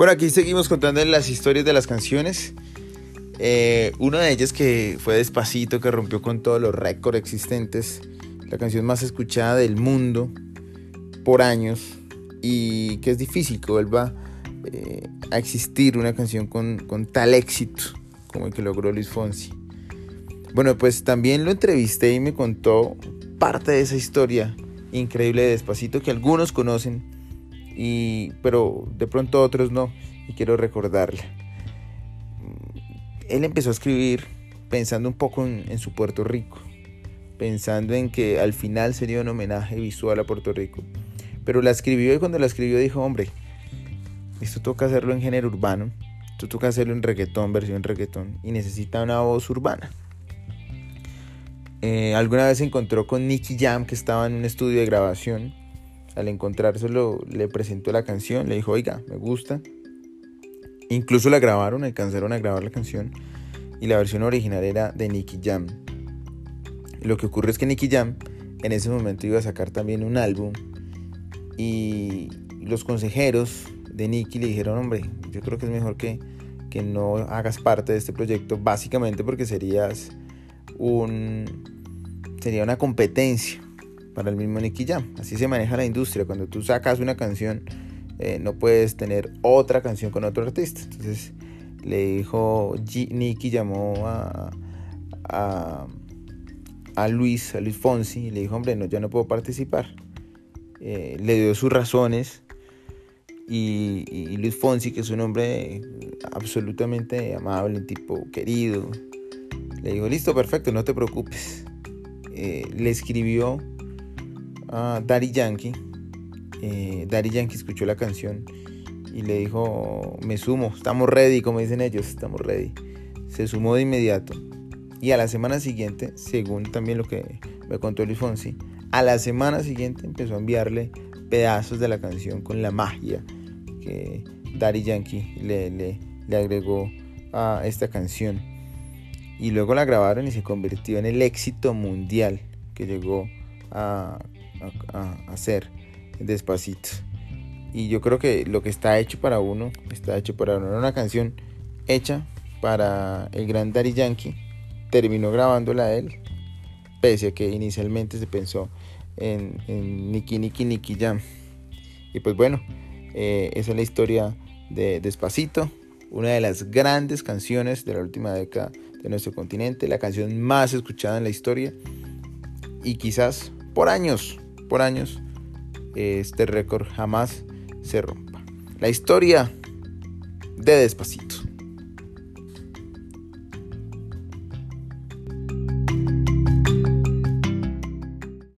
Bueno, aquí seguimos contando las historias de las canciones. Eh, una de ellas que fue Despacito, que rompió con todos los récords existentes. La canción más escuchada del mundo por años. Y que es difícil que vuelva eh, a existir una canción con, con tal éxito como el que logró Luis Fonsi. Bueno, pues también lo entrevisté y me contó parte de esa historia increíble de Despacito que algunos conocen, y, pero de pronto otros no, y quiero recordarla. Él empezó a escribir pensando un poco en, su Puerto Rico, pensando en que al final sería un homenaje visual a Puerto Rico. Pero la escribió y cuando la escribió dijo, hombre, esto toca hacerlo en género urbano, esto toca hacerlo en reggaetón, versión reggaetón, y necesita una voz urbana. Eh, alguna vez se encontró con Nicky Jam, que estaba en un estudio de grabación. Al encontrárselo, le presentó la canción, le dijo, oiga, me gusta. Incluso la grabaron, alcanzaron a grabar la canción. Y la versión original era de Nicky Jam. Lo que ocurre es que Nicky Jam en ese momento iba a sacar también un álbum. Y los consejeros de Nicky le dijeron, hombre, yo creo que es mejor que, que no hagas parte de este proyecto, básicamente porque serías un, sería una competencia para el mismo Nicky Jam. Así se maneja la industria. Cuando tú sacas una canción, eh, no puedes tener otra canción con otro artista. Entonces le dijo, Nicky llamó a, a, Luis, a Luis Fonsi, y le dijo, hombre, no, ya no puedo participar. Eh, le dio sus razones. Y, y, Luis Fonsi, que es un hombre absolutamente amable, un tipo querido, le dijo, listo, perfecto, no te preocupes. Eh, le escribió a Daddy Yankee. Eh, Daddy Yankee escuchó la canción y le dijo, me sumo, estamos ready, como dicen ellos, estamos ready. Se sumó de inmediato. Y a la semana siguiente, según también lo que me contó Luis Fonsi, a la semana siguiente empezó a enviarle pedazos de la canción con la magia que Daddy Yankee le agregó a esta canción y luego la grabaron y se convirtió en el éxito mundial que llegó a, a, ser despacito. Y yo creo que lo que está hecho para uno, está hecho para uno. una canción hecha para el gran Daddy Yankee. Terminó grabándola él, pese a que inicialmente se pensó en, en Nicky Nicky Nicky Jam. Y pues bueno, eh, esa es la historia de Despacito, una de las grandes canciones de la última década de nuestro continente, la canción más escuchada en la historia y quizás por años, por años, este récord jamás se rompa. La historia de Despacito.